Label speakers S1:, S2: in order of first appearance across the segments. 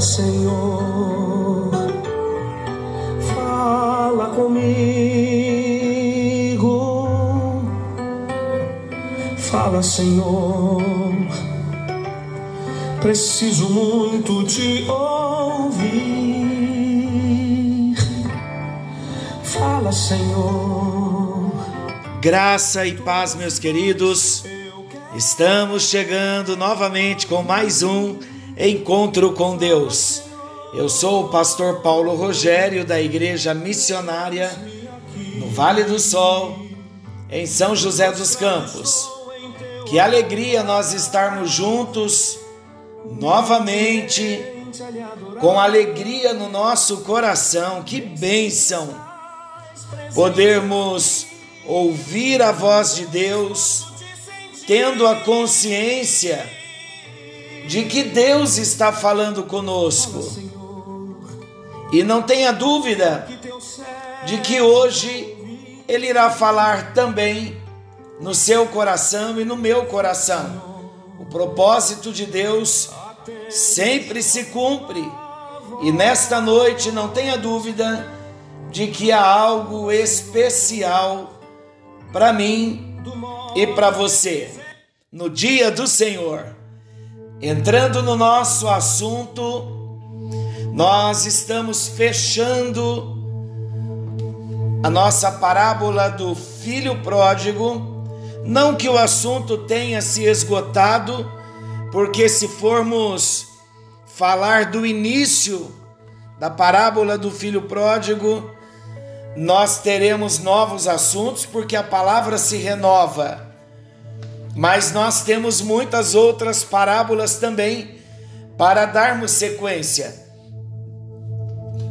S1: Senhor, fala comigo. Fala, Senhor, preciso muito te ouvir. Fala, Senhor.
S2: Graça e paz, meus queridos. Estamos chegando novamente com mais um Encontro com Deus. Eu sou o pastor Paulo Rogério da Igreja Missionária no Vale do Sol, em São José dos Campos. Que alegria nós estarmos juntos novamente, com alegria no nosso coração. Que bênção podermos ouvir a voz de Deus, tendo a consciência de que Deus está falando conosco. E não tenha dúvida de que hoje Ele irá falar também no seu coração e no meu coração. O propósito de Deus sempre se cumpre. E nesta noite não tenha dúvida de que há algo especial para mim e para você no dia do Senhor. Entrando no nosso assunto, nós estamos fechando a nossa parábola do filho pródigo. Não que o assunto tenha se esgotado, porque se formos falar do início da parábola do filho pródigo, nós teremos novos assuntos, porque a palavra se renova. Mas nós temos muitas outras parábolas também para darmos sequência.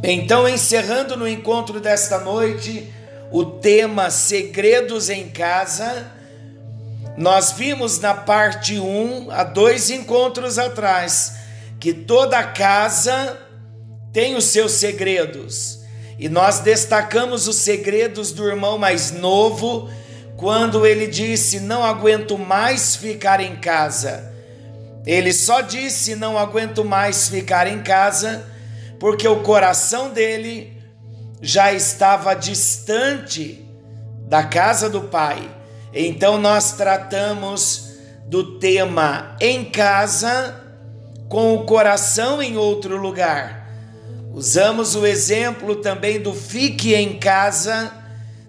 S2: Então, encerrando no encontro desta noite, o tema Segredos em Casa, nós vimos na parte 1, há dois encontros atrás, que toda casa tem os seus segredos. E nós destacamos os segredos do irmão mais novo quando ele disse: Não aguento mais ficar em casa. Ele só disse: Não aguento mais ficar em casa, porque o coração dele já estava distante da casa do pai. Então nós tratamos do tema em casa com o coração em outro lugar. Usamos o exemplo também do fique em casa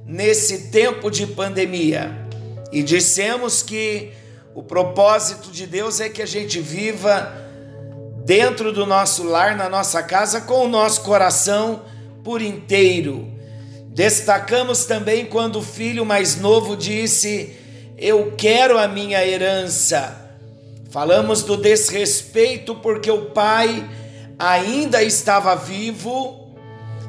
S2: nesse tempo de pandemia. E dissemos que o propósito de Deus é que a gente viva dentro do nosso lar, na nossa casa, com o nosso coração por inteiro. Destacamos também quando o filho mais novo disse: Eu quero a minha herança. Falamos do desrespeito porque o pai ainda estava vivo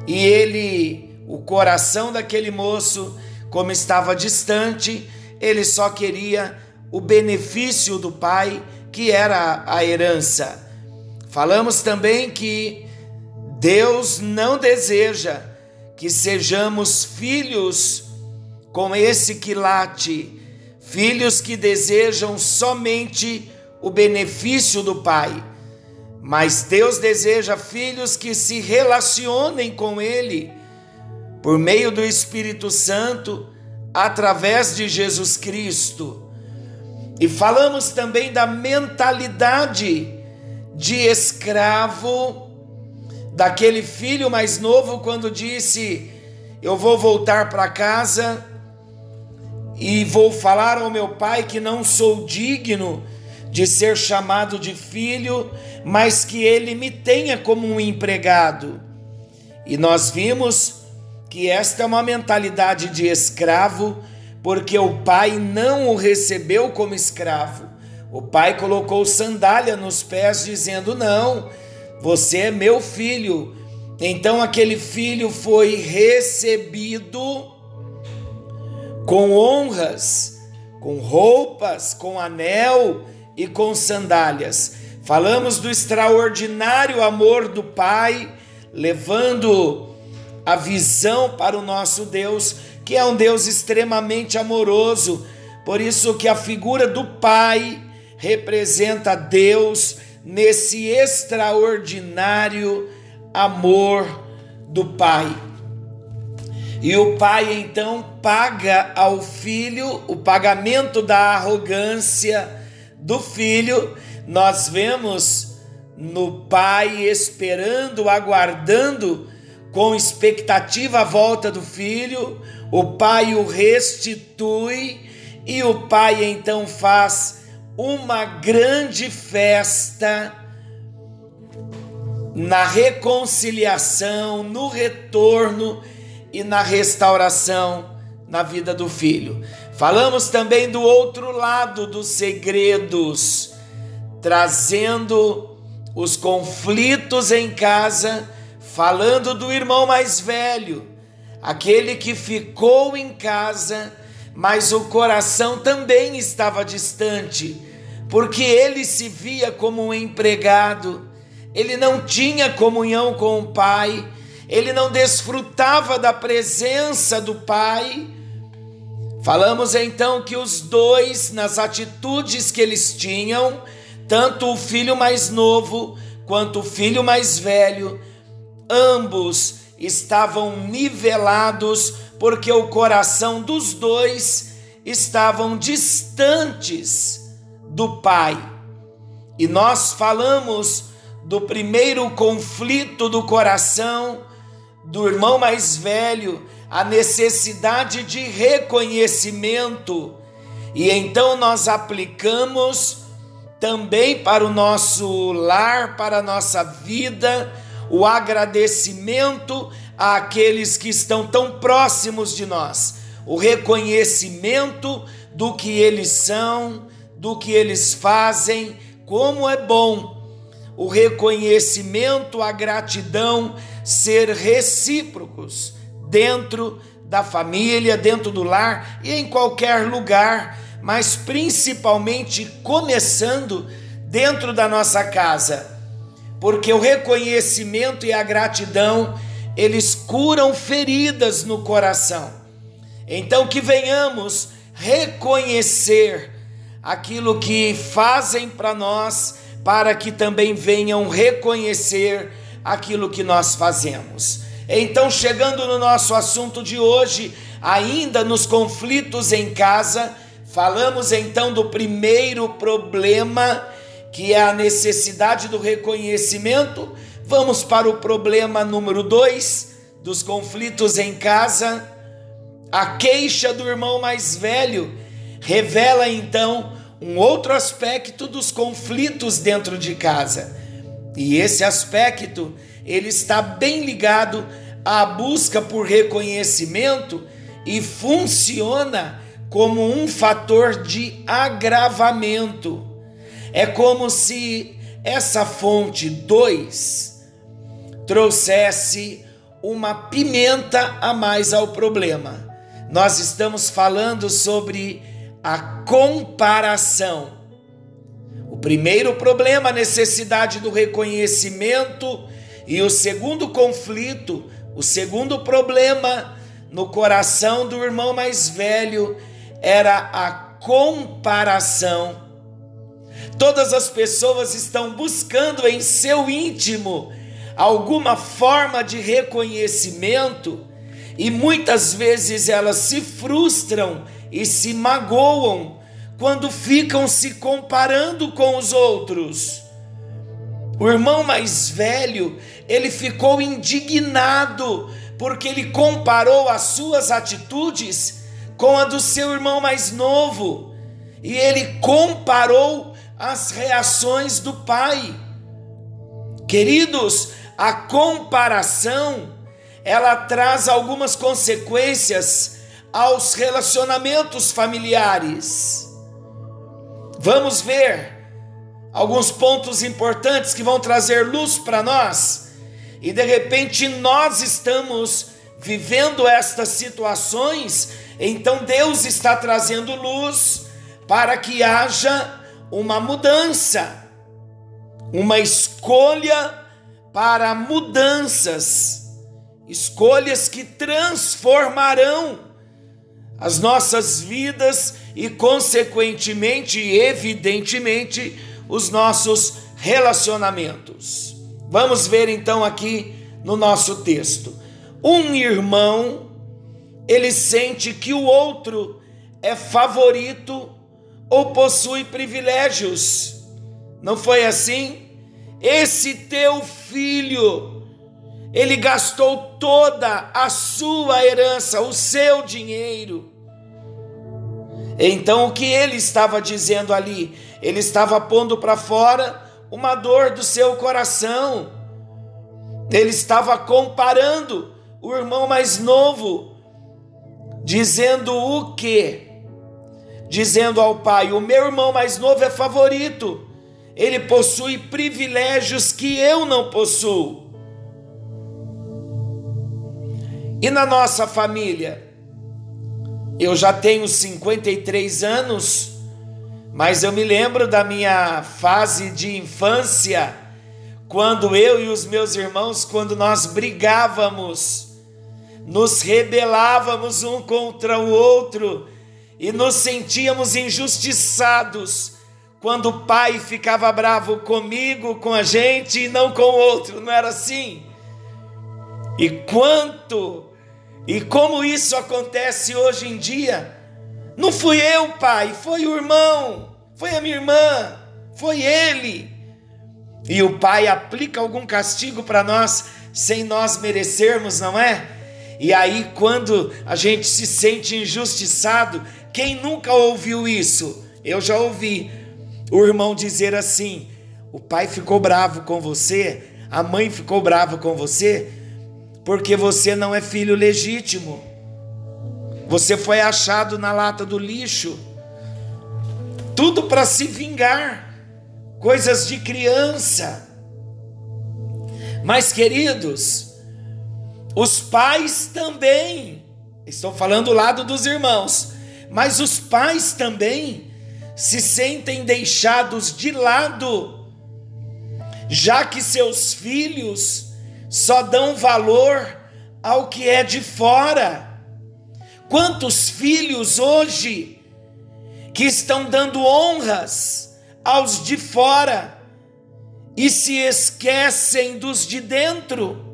S2: e ele o coração daquele moço, como estava distante, ele só queria o benefício do pai, que era a herança. Falamos também que Deus não deseja que sejamos filhos com esse quilate, filhos que desejam somente o benefício do pai. Mas Deus deseja filhos que se relacionem com Ele por meio do Espírito Santo, através de Jesus Cristo. E falamos também da mentalidade de escravo daquele filho mais novo quando disse: Eu vou voltar para casa e vou falar ao meu pai que não sou digno de ser chamado de filho, mas que ele me tenha como um empregado. E nós vimos que esta é uma mentalidade de escravo, porque o pai não o recebeu como escravo. O pai colocou sandália nos pés, dizendo: Não, você é meu filho. Então aquele filho foi recebido com honras, com roupas, com anel e com sandálias. Falamos do extraordinário amor do pai, levando a visão para o nosso Deus, que é um Deus extremamente amoroso. Por isso que a figura do Pai representa Deus nesse extraordinário amor do Pai. E o pai então paga ao filho o pagamento da arrogância do filho. Nós vemos no pai esperando, aguardando com expectativa a volta do filho. O pai o restitui e o pai então faz uma grande festa na reconciliação, no retorno e na restauração na vida do filho. Falamos também do outro lado dos segredos, trazendo os conflitos em casa, falando do irmão mais velho, aquele que ficou em casa, mas o coração também estava distante, porque ele se via como um empregado, ele não tinha comunhão com o pai ele não desfrutava da presença do Pai. Falamos então que os dois, nas atitudes que eles tinham, tanto o filho mais novo quanto o filho mais velho, ambos estavam nivelados porque o coração dos dois estavam distantes do Pai. E nós falamos do primeiro conflito do coração do irmão mais velho a necessidade de reconhecimento, e então nós aplicamos também para o nosso lar, para a nossa vida, o agradecimento àqueles que estão tão próximos de nós, o reconhecimento do que eles são, do que eles fazem, como é bom o reconhecimento, a gratidão ser recíprocos dentro da família, dentro do lar e em qualquer lugar, mas principalmente começando dentro da nossa casa. Porque o reconhecimento e a gratidão, eles curam feridas no coração. Então que venhamos reconhecer aquilo que fazem para nós para que também venham reconhecer aquilo que nós fazemos. Então, chegando no nosso assunto de hoje, ainda nos conflitos em casa, falamos então do primeiro problema, que é a necessidade do reconhecimento. Vamos para o problema número dois dos conflitos em casa. A queixa do irmão mais velho revela então um outro aspecto dos conflitos dentro de casa. E esse aspecto, ele está bem ligado à busca por reconhecimento e funciona como um fator de agravamento. É como se essa fonte 2 trouxesse uma pimenta a mais ao problema. Nós estamos falando sobre a comparação. O primeiro problema, a necessidade do reconhecimento, e o segundo conflito, o segundo problema no coração do irmão mais velho era a comparação. Todas as pessoas estão buscando em seu íntimo alguma forma de reconhecimento e muitas vezes elas se frustram e se magoam quando ficam se comparando com os outros. O irmão mais velho, ele ficou indignado porque ele comparou as suas atitudes com a do seu irmão mais novo e ele comparou as reações do pai. Queridos, a comparação ela traz algumas consequências aos relacionamentos familiares. Vamos ver alguns pontos importantes que vão trazer luz para nós, e de repente nós estamos vivendo estas situações, então Deus está trazendo luz para que haja uma mudança, uma escolha para mudanças, escolhas que transformarão as nossas vidas e, consequentemente evidentemente, os nossos relacionamentos. Vamos ver então aqui no nosso texto. Um irmão, ele sente que o outro é favorito ou possui privilégios. Não foi assim? Esse teu filho, ele gastou toda a sua herança, o seu dinheiro. Então, o que ele estava dizendo ali? Ele estava pondo para fora uma dor do seu coração. Ele estava comparando o irmão mais novo, dizendo o quê? Dizendo ao pai: O meu irmão mais novo é favorito ele possui privilégios que eu não possuo. E na nossa família, eu já tenho 53 anos, mas eu me lembro da minha fase de infância, quando eu e os meus irmãos, quando nós brigávamos, nos rebelávamos um contra o outro e nos sentíamos injustiçados quando o pai ficava bravo comigo, com a gente e não com o outro, não era assim? E quanto e como isso acontece hoje em dia? Não fui eu, pai, foi o irmão, foi a minha irmã, foi ele. E o pai aplica algum castigo para nós sem nós merecermos, não é? E aí, quando a gente se sente injustiçado, quem nunca ouviu isso? Eu já ouvi o irmão dizer assim: o pai ficou bravo com você, a mãe ficou brava com você, porque você não é filho legítimo. Você foi achado na lata do lixo. Tudo para se vingar. Coisas de criança. Mas, queridos, os pais também, estou falando do lado dos irmãos, mas os pais também se sentem deixados de lado, já que seus filhos só dão valor ao que é de fora. Quantos filhos hoje que estão dando honras aos de fora e se esquecem dos de dentro?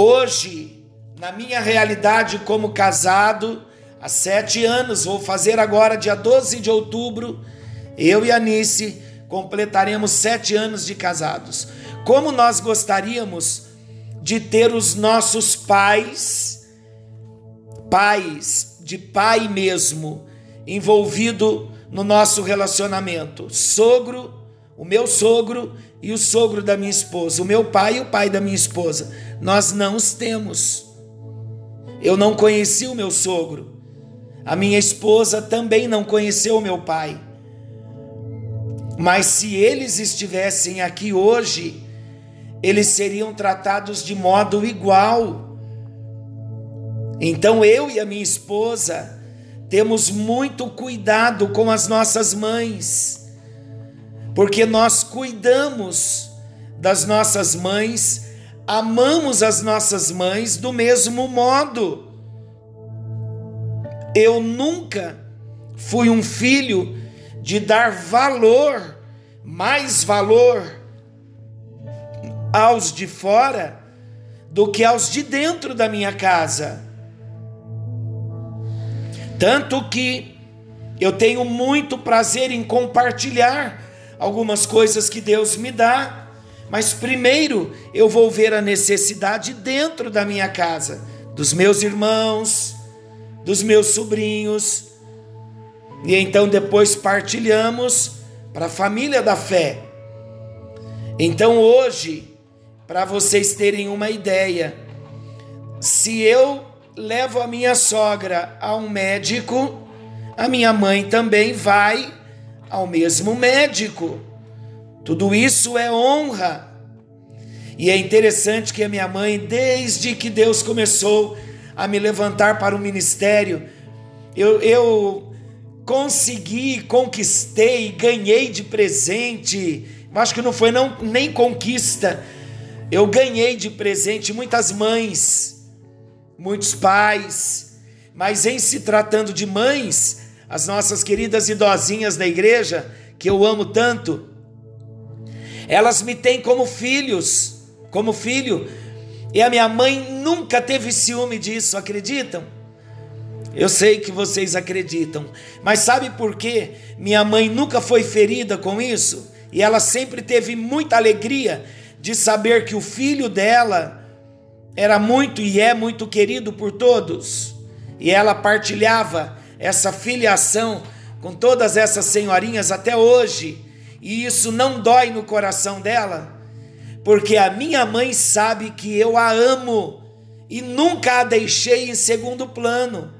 S2: Hoje, na minha realidade como casado, há sete anos, vou fazer agora, dia 12 de outubro, eu e a Nice completaremos sete anos de casados. Como nós gostaríamos de ter os nossos pais, pais, de pai mesmo, envolvido no nosso relacionamento. Sogro, o meu sogro e o sogro da minha esposa, o meu pai e o pai da minha esposa. Nós não os temos. Eu não conheci o meu sogro. A minha esposa também não conheceu o meu pai. Mas se eles estivessem aqui hoje, eles seriam tratados de modo igual. Então eu e a minha esposa temos muito cuidado com as nossas mães, porque nós cuidamos das nossas mães, amamos as nossas mães do mesmo modo. Eu nunca fui um filho de dar valor, mais valor aos de fora do que aos de dentro da minha casa. Tanto que eu tenho muito prazer em compartilhar algumas coisas que Deus me dá, mas primeiro eu vou ver a necessidade dentro da minha casa, dos meus irmãos, dos meus sobrinhos. E então depois partilhamos para a família da fé. Então hoje, para vocês terem uma ideia, se eu levo a minha sogra a um médico, a minha mãe também vai ao mesmo médico. Tudo isso é honra. E é interessante que a minha mãe, desde que Deus começou a me levantar para o ministério, eu, eu consegui, conquistei, ganhei de presente, acho que não foi não, nem conquista, eu ganhei de presente muitas mães, muitos pais, mas em se tratando de mães, as nossas queridas idosinhas da igreja, que eu amo tanto, Elas me têm como filhos, como filho. E a minha mãe nunca teve ciúme disso, acreditam? Eu sei que vocês acreditam, mas sabe por quê? Minha mãe nunca foi ferida com isso e ela sempre teve muita alegria de saber que o filho dela era muito e é muito querido por todos. E ela partilhava essa filiação com todas essas senhorinhas até hoje. E isso não dói no coração dela, porque a minha mãe sabe que eu a amo e nunca a deixei em segundo plano.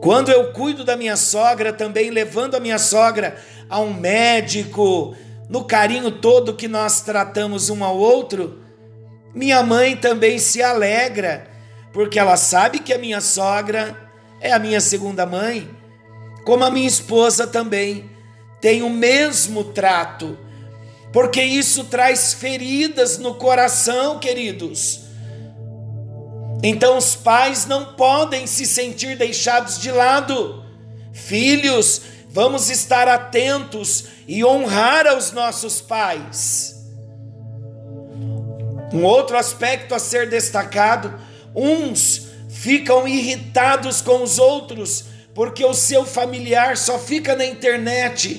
S2: Quando eu cuido da minha sogra, também levando a minha sogra a um médico, no carinho todo que nós tratamos um ao outro, minha mãe também se alegra, porque ela sabe que a minha sogra é a minha segunda mãe, como a minha esposa também tem o mesmo trato, porque isso traz feridas no coração, queridos. Então os pais não podem se sentir deixados de lado. Filhos, vamos estar atentos e honrar aos nossos pais. Um outro aspecto a ser destacado: uns ficam irritados com os outros porque o seu familiar só fica na internet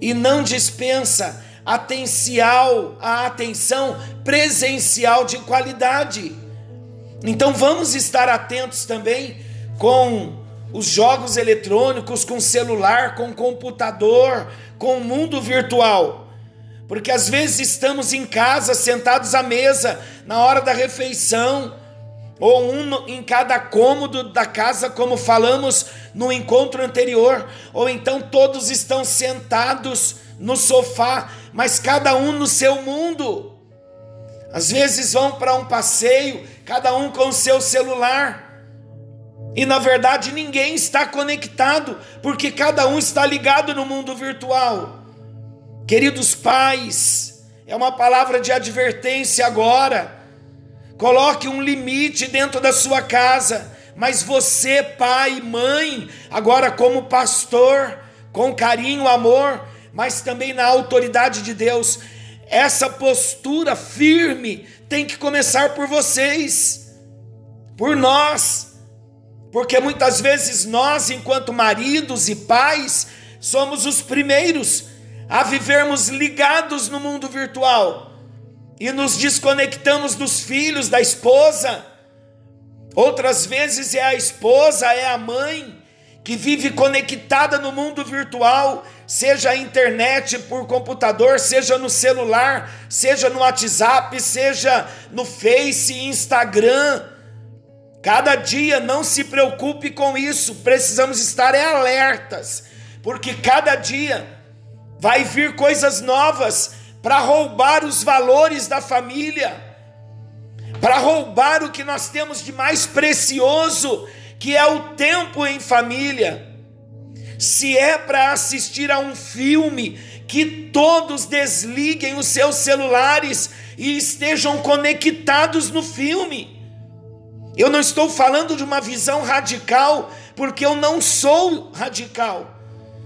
S2: e não dispensa atencial, a atenção presencial de qualidade. Então vamos estar atentos também com os jogos eletrônicos, com celular, com computador, com o mundo virtual. Porque às vezes estamos em casa, sentados à mesa, na hora da refeição, ou um em cada cômodo da casa, como falamos no encontro anterior, ou então todos estão sentados no sofá, mas cada um no seu mundo. Às vezes vão para um passeio, cada um com o seu celular. E na verdade ninguém está conectado, porque cada um está ligado no mundo virtual. Queridos pais, é uma palavra de advertência agora. Coloque um limite dentro da sua casa, mas você, pai mãe, agora como pastor, com carinho, amor, mas também na autoridade de Deus, essa postura firme tem que começar por vocês, por nós, porque muitas vezes nós, enquanto maridos e pais, somos os primeiros a vivermos ligados no mundo virtual e nos desconectamos dos filhos, da esposa. Outras vezes é a esposa, é a mãe que vive conectada no mundo virtual, seja a internet por computador, seja no celular, seja no WhatsApp, seja no Face, Instagram. Cada dia não se preocupe com isso, precisamos estar alertas, porque cada dia vai vir coisas novas para roubar os valores da família, para roubar o que nós temos de mais precioso, que é o tempo em família se é para assistir a um filme, que todos desliguem os seus celulares e estejam conectados no filme. Eu não estou falando de uma visão radical, porque eu não sou radical.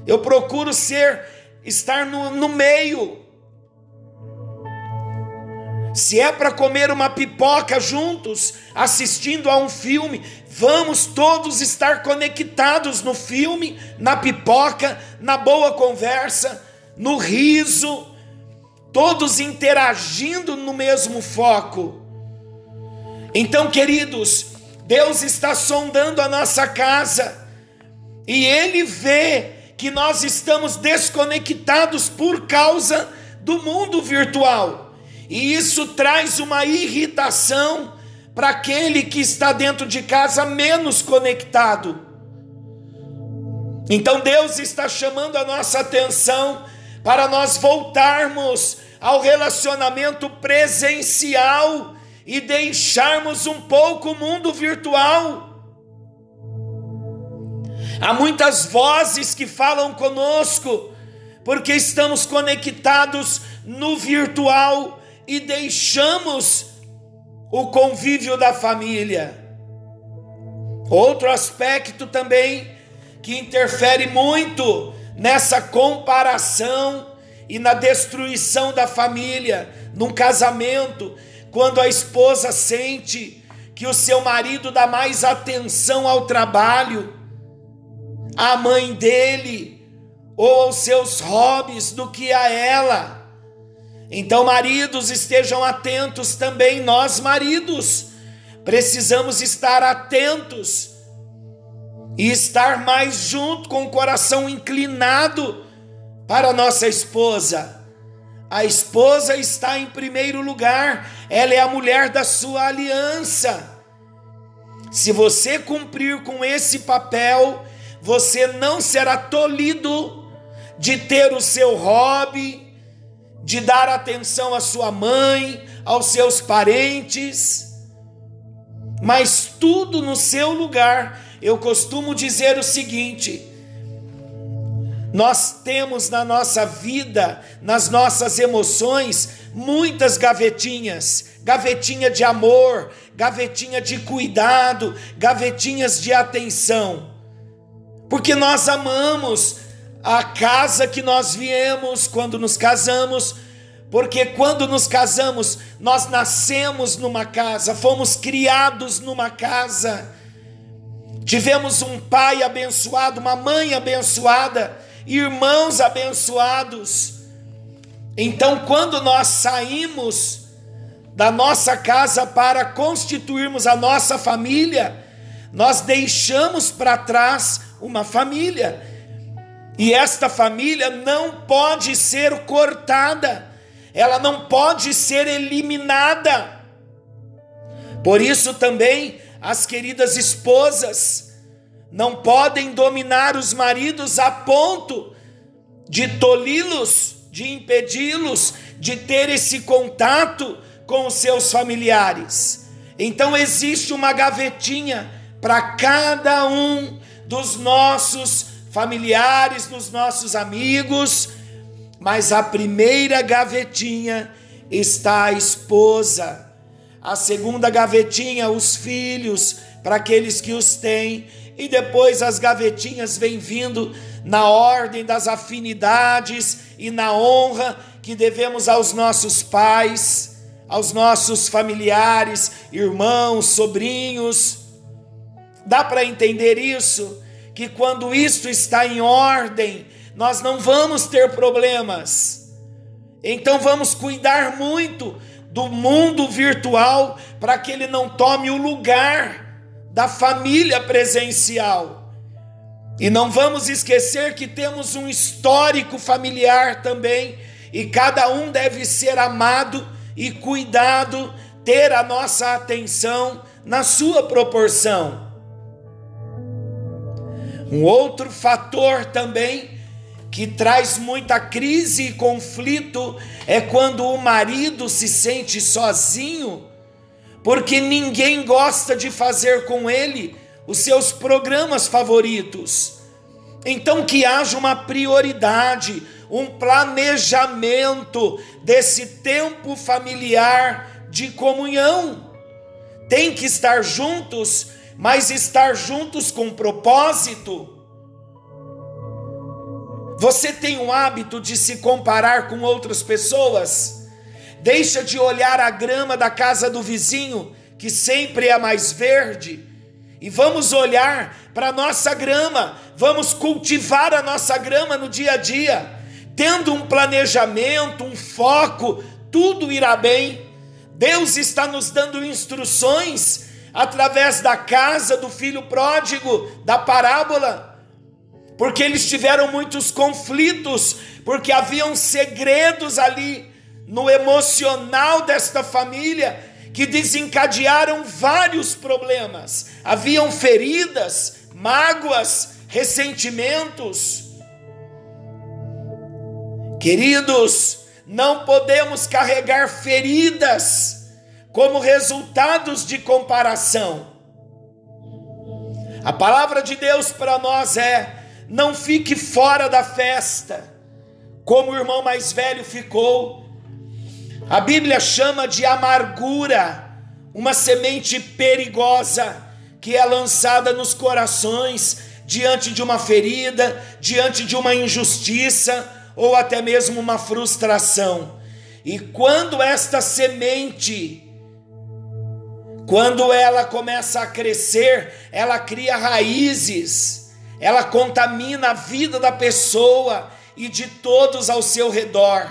S2: Eu procuro ser, estar no, no meio. Se é para comer uma pipoca juntos, assistindo a um filme, vamos todos estar conectados no filme, na pipoca, na boa conversa, no riso, todos interagindo no mesmo foco. Então, queridos, Deus está sondando a nossa casa e Ele vê que nós estamos desconectados por causa do mundo virtual. E isso traz uma irritação para aquele que está dentro de casa menos conectado. Então Deus está chamando a nossa atenção para nós voltarmos ao relacionamento presencial e deixarmos um pouco o mundo virtual. Há muitas vozes que falam conosco, porque estamos conectados no virtual e deixamos o convívio da família. Outro aspecto também que interfere muito nessa comparação e na destruição da família, num casamento, quando a esposa sente que o seu marido dá mais atenção ao trabalho, à mãe dele ou aos seus hobbies do que a ela. Então, maridos, estejam atentos também, nós maridos, precisamos estar atentos e estar mais junto com o coração inclinado para nossa esposa. A esposa está em primeiro lugar, ela é a mulher da sua aliança. Se você cumprir com esse papel, você não será tolhido de ter o seu hobby, de dar atenção à sua mãe, aos seus parentes, mas tudo no seu lugar. Eu costumo dizer o seguinte: nós temos na nossa vida, nas nossas emoções, muitas gavetinhas, gavetinha de amor, gavetinha de cuidado, gavetinhas de atenção. Porque nós amamos a casa que nós viemos quando nos casamos, porque quando nos casamos, nós nascemos numa casa, fomos criados numa casa. Tivemos um pai abençoado, uma mãe abençoada, irmãos abençoados. Então, quando nós saímos da nossa casa para constituirmos a nossa família, nós deixamos para trás uma família. E esta família não pode ser cortada, ela não pode ser eliminada. Por isso também as queridas esposas, não podem dominar os maridos a ponto de tolhi-los, de impedi-los de ter esse contato com os seus familiares. Então existe uma gavetinha para cada um dos nossos familiares, dos nossos amigos, mas a primeira gavetinha está a esposa, a segunda gavetinha, os filhos, para aqueles que os têm, e depois as gavetinhas vêm vindo na ordem das afinidades e na honra que devemos aos nossos pais, aos nossos familiares, irmãos, sobrinhos. Dá para entender isso? Que quando isto está em ordem, nós não vamos ter problemas. Então vamos cuidar muito do mundo virtual para que ele não tome o lugar da família presencial. E não vamos esquecer que temos um histórico familiar também, e cada um deve ser amado e cuidado, ter a nossa atenção na sua proporção. Um outro fator também que traz muita crise e conflito é quando o marido se sente sozinho porque ninguém gosta de fazer com ele os seus programas favoritos. Então, que haja uma prioridade, um planejamento desse tempo familiar de comunhão. Tem que estar juntos, mas estar juntos com propósito. Você tem o hábito de se comparar com outras pessoas? Deixa de olhar a grama da casa do vizinho, que sempre é mais verde, e vamos olhar para a nossa grama, vamos cultivar a nossa grama no dia a dia, tendo um planejamento, um foco, tudo irá bem. Deus está nos dando instruções através da casa do filho pródigo, da parábola, porque eles tiveram muitos conflitos, porque haviam segredos ali no emocional desta família que desencadearam vários problemas. Haviam feridas, mágoas, ressentimentos. Queridos, não podemos carregar feridas como resultados de comparação. A palavra de Deus para nós é: não fique fora da festa, como o irmão mais velho ficou a Bíblia chama de amargura uma semente perigosa que é lançada nos corações diante de uma ferida, diante de uma injustiça ou até mesmo uma frustração. E quando esta semente quando ela começa a crescer, ela cria raízes, ela contamina a vida da pessoa e de todos ao seu redor.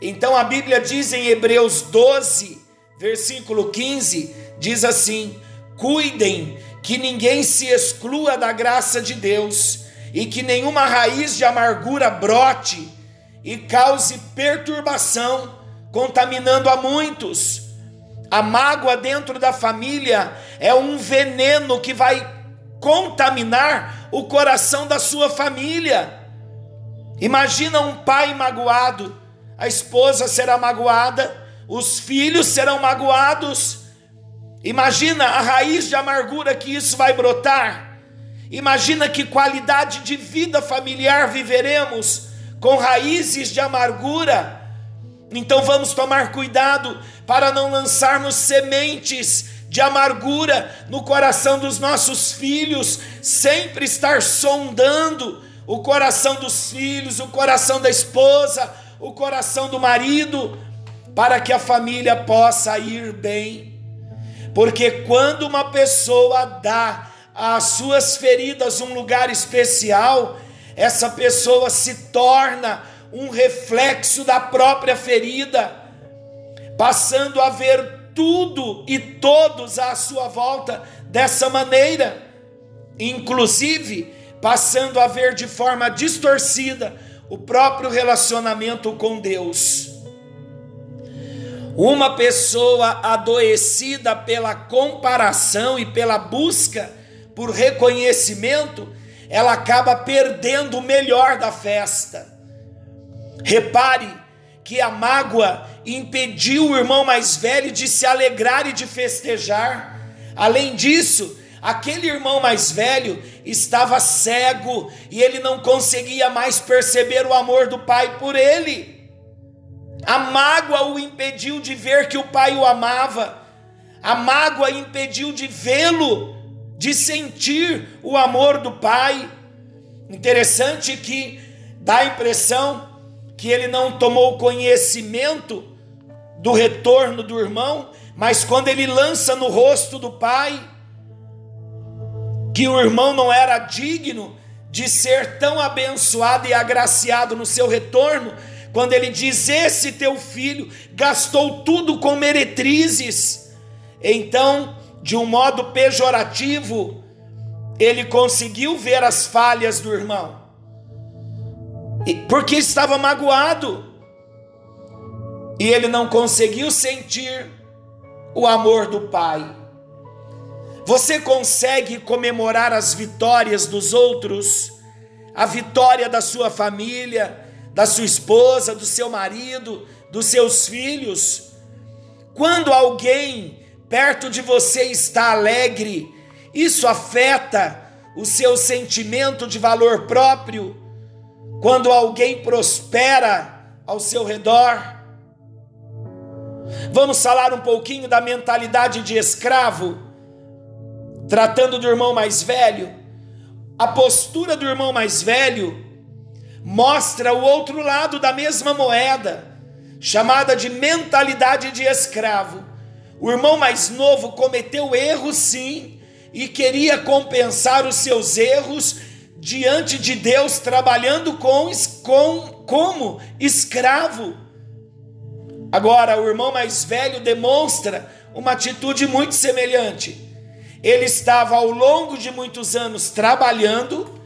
S2: Então a Bíblia diz em Hebreus 12, versículo 15, diz assim: Cuidem que ninguém se exclua da graça de Deus e que nenhuma raiz de amargura brote e cause perturbação, contaminando a muitos. A mágoa dentro da família é um veneno que vai contaminar o coração da sua família. Imagina um pai magoado, a esposa será magoada, os filhos serão magoados. Imagina a raiz de amargura que isso vai brotar. Imagina que qualidade de vida familiar viveremos com raízes de amargura então vamos tomar cuidado para não lançarmos sementes de amargura no coração dos nossos filhos, sempre estar sondando o coração dos filhos, o coração da esposa, o coração do marido, para que a família possa ir bem. Porque quando uma pessoa dá às suas feridas um lugar especial, essa pessoa se torna um reflexo da própria ferida, passando a ver tudo e todos à sua volta dessa maneira, inclusive passando a ver de forma distorcida o próprio relacionamento com Deus. Uma pessoa adoecida pela comparação e pela busca por reconhecimento, ela acaba perdendo o melhor da festa. Repare que a mágoa impediu o irmão mais velho de se alegrar e de festejar. Além disso, aquele irmão mais velho estava cego e ele não conseguia mais perceber o amor do pai por ele. A mágoa o impediu de ver que o pai o amava. A mágoa impediu de vê-lo, de sentir o amor do pai. Interessante que dá a impressão que ele não tomou conhecimento do retorno do irmão, mas quando ele lança no rosto do pai que o irmão não era digno de ser tão abençoado e agraciado no seu retorno, quando ele diz: Esse teu filho gastou tudo com meretrizes, então, de um modo pejorativo, ele conseguiu ver as falhas do irmão porque estava magoado e ele não conseguiu sentir o amor do Pai. Você consegue comemorar as vitórias dos outros, a vitória da sua família, da sua esposa, do seu marido, dos seus filhos? Quando alguém perto de você está alegre, isso afeta o seu sentimento de valor próprio quando alguém prospera ao seu redor. Vamos falar um pouquinho da mentalidade de escravo, tratando do irmão mais velho. A postura do irmão mais velho mostra o outro lado da mesma moeda, chamada de mentalidade de escravo. O irmão mais novo cometeu erros, sim, e queria compensar os seus erros diante de Deus trabalhando com, com como escravo. Agora, o irmão mais velho demonstra uma atitude muito semelhante. Ele estava ao longo de muitos anos trabalhando,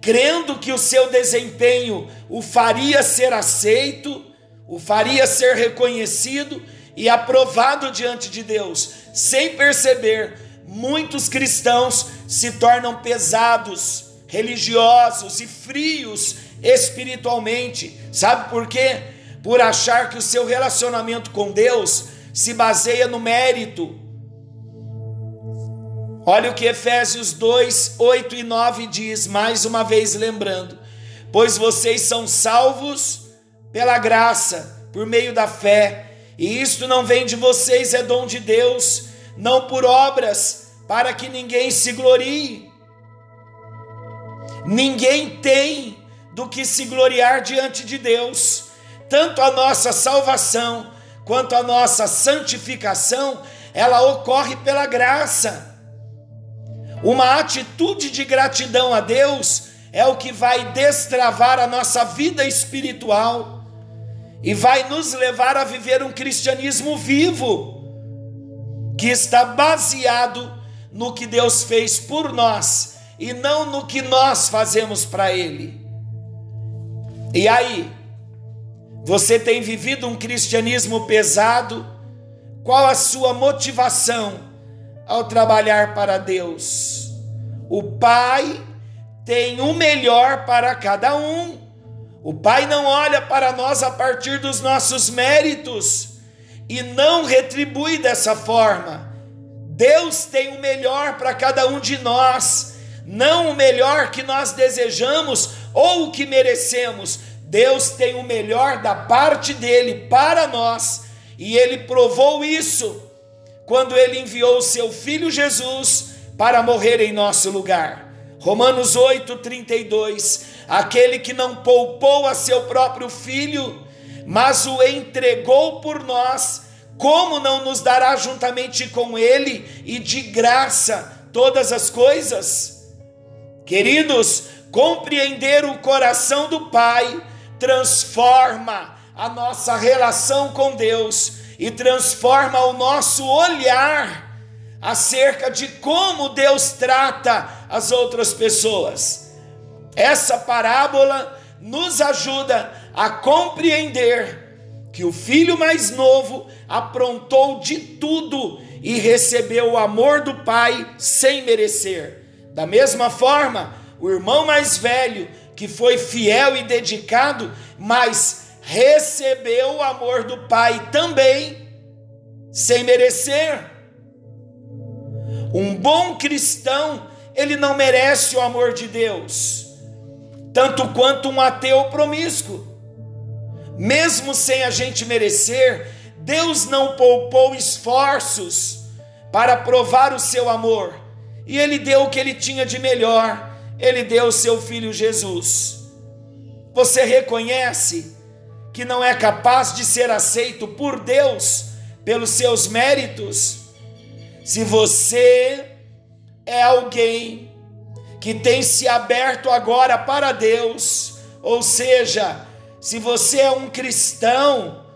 S2: crendo que o seu desempenho o faria ser aceito, o faria ser reconhecido e aprovado diante de Deus, sem perceber, muitos cristãos se tornam pesados religiosos e frios espiritualmente. Sabe por quê? Por achar que o seu relacionamento com Deus se baseia no mérito. Olha o que Efésios 2, 8 e 9 diz, mais uma vez lembrando: Pois vocês são salvos pela graça, por meio da fé, e isto não vem de vocês, é dom de Deus, não por obras, para que ninguém se glorie. Ninguém tem do que se gloriar diante de Deus. Tanto a nossa salvação quanto a nossa santificação, ela ocorre pela graça. Uma atitude de gratidão a Deus é o que vai destravar a nossa vida espiritual e vai nos levar a viver um cristianismo vivo, que está baseado no que Deus fez por nós e não no que nós fazemos para Ele. E aí, você tem vivido um cristianismo pesado? Qual a sua motivação ao trabalhar para Deus? O Pai tem o melhor para cada um. O Pai não olha para nós a partir dos nossos méritos e não retribui dessa forma. Deus tem o melhor para cada um de nós, não o melhor que nós desejamos ou o que merecemos. Deus tem o melhor da parte dele para nós e ele provou isso quando ele enviou o seu filho Jesus para morrer em nosso lugar. Romanos 8, 32. Aquele que não poupou a seu próprio filho, mas o entregou por nós, como não nos dará juntamente com ele e de graça todas as coisas? Queridos, compreender o coração do Pai transforma a nossa relação com Deus e transforma o nosso olhar acerca de como Deus trata as outras pessoas. Essa parábola nos ajuda a compreender que o filho mais novo aprontou de tudo e recebeu o amor do pai sem merecer. Da mesma forma, o irmão mais velho, que foi fiel e dedicado, mas recebeu o amor do pai também sem merecer. Um bom cristão, ele não merece o amor de Deus, tanto quanto um ateu promíscuo. Mesmo sem a gente merecer, Deus não poupou esforços para provar o seu amor, e ele deu o que ele tinha de melhor, ele deu o seu filho Jesus. Você reconhece que não é capaz de ser aceito por Deus pelos seus méritos? Se você é alguém que tem se aberto agora para Deus, ou seja, se você é um cristão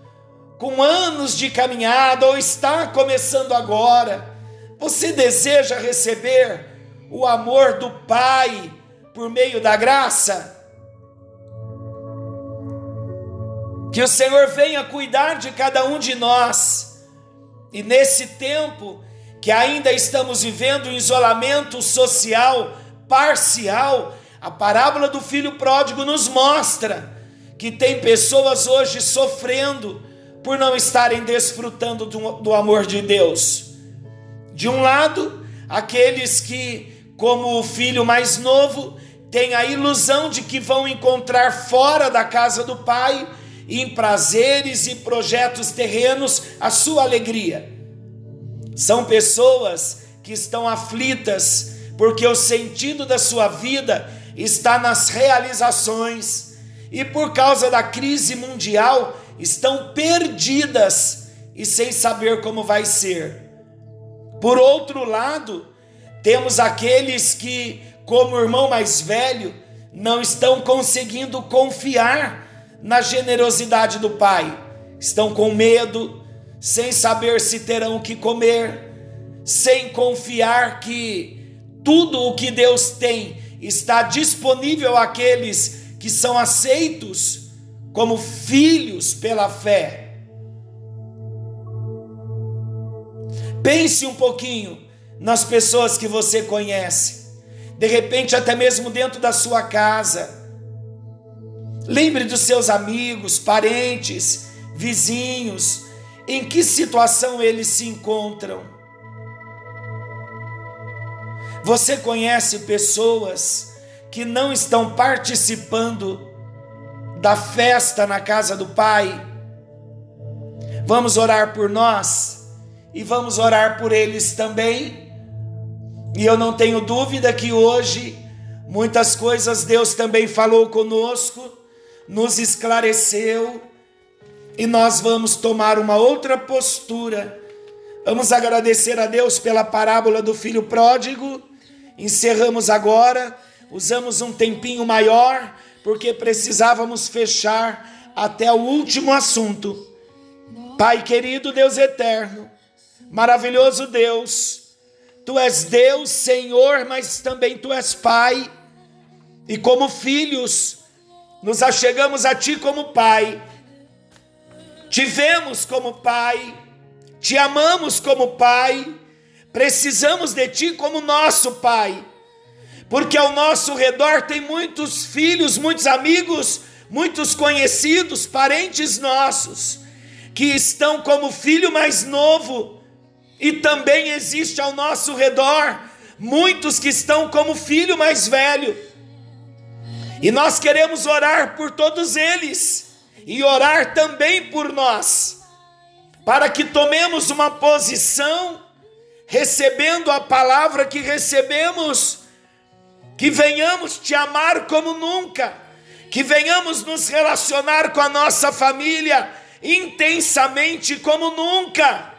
S2: com anos de caminhada ou está começando agora, você deseja receber o amor do Pai por meio da graça? Que o Senhor venha cuidar de cada um de nós. E nesse tempo que ainda estamos vivendo um isolamento social parcial, a parábola do filho pródigo nos mostra que tem pessoas hoje sofrendo por não estarem desfrutando do, amor de Deus. De um lado, aqueles que, como o filho mais novo, têm a ilusão de que vão encontrar fora da casa do pai, em prazeres e projetos terrenos, a sua alegria. São pessoas que estão aflitas porque o sentido da sua vida está nas realizações e por causa da crise mundial estão perdidas e sem saber como vai ser. Por outro lado, temos aqueles que, como irmão mais velho, não estão conseguindo confiar na generosidade do pai, estão com medo, sem saber se terão o que comer, sem confiar que tudo o que Deus tem está disponível àqueles que são aceitos como filhos pela fé. Pense um pouquinho nas pessoas que você conhece, de repente, até mesmo dentro da sua casa. Lembre dos seus amigos, parentes, vizinhos, em que situação eles se encontram. Você conhece pessoas que não estão participando da festa na casa do Pai? Vamos orar por nós e vamos orar por eles também. E eu não tenho dúvida que hoje Muitas coisas Deus também falou conosco, nos esclareceu, e nós vamos tomar uma outra postura. Vamos agradecer a Deus pela parábola do filho pródigo. Encerramos agora, usamos um tempinho maior, porque precisávamos fechar até o último assunto. Pai querido, Deus eterno, maravilhoso Deus, Tu és Deus, Senhor, mas também Tu és Pai, e como filhos, nos achegamos a Ti como Pai, te vemos como Pai, te amamos como Pai, precisamos de Ti como nosso Pai, porque ao nosso redor tem muitos filhos, muitos amigos, muitos conhecidos, parentes nossos, que estão como filho mais novo, e também existe ao nosso redor muitos que estão como filho mais velho. E nós queremos orar por todos eles e orar também por nós, para que tomemos uma posição, recebendo a palavra que recebemos, que venhamos te amar como nunca, que venhamos nos relacionar com a nossa família intensamente como nunca.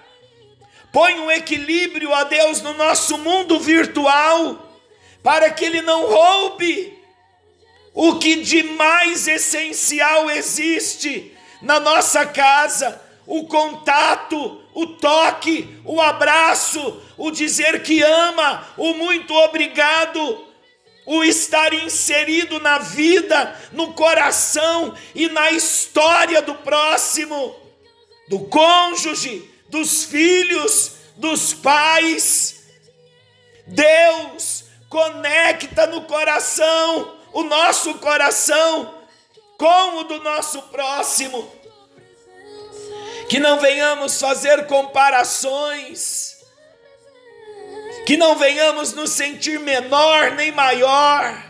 S2: Põe um equilíbrio a Deus no nosso mundo virtual, para que Ele não roube o que de mais essencial existe na nossa casa: o contato, o toque, o abraço, o dizer que ama, o muito obrigado o estar inserido na vida, no coração e na história do próximo, do cônjuge, dos filhos, dos pais. Deus conecta no coração, o nosso coração, com o do nosso próximo. Que não venhamos fazer comparações que não venhamos nos sentir menor nem maior,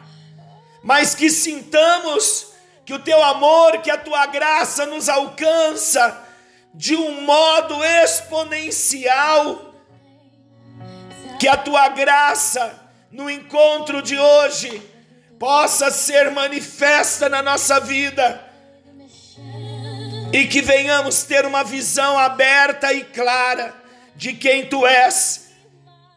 S2: mas que sintamos que o teu amor, que a tua graça nos alcança de um modo exponencial, que a tua graça no encontro de hoje possa ser manifesta na nossa vida e que venhamos ter uma visão aberta e clara de quem tu és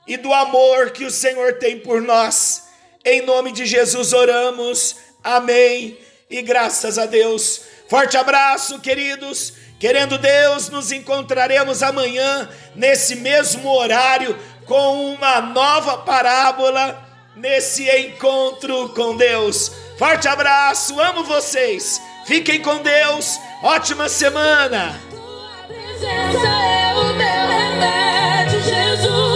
S2: e do amor que o Senhor tem por nós. Em nome de Jesus oramos. Amém. E graças a Deus. Forte abraço, queridos. Querendo Deus, nos encontraremos amanhã nesse mesmo horário com uma nova parábola nesse encontro com Deus. Forte abraço, amo vocês. Fiquem com Deus. Ótima semana. Tua presença é o meu remédio, Jesus.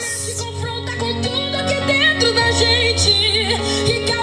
S3: Se confronta com tudo aqui dentro da gente.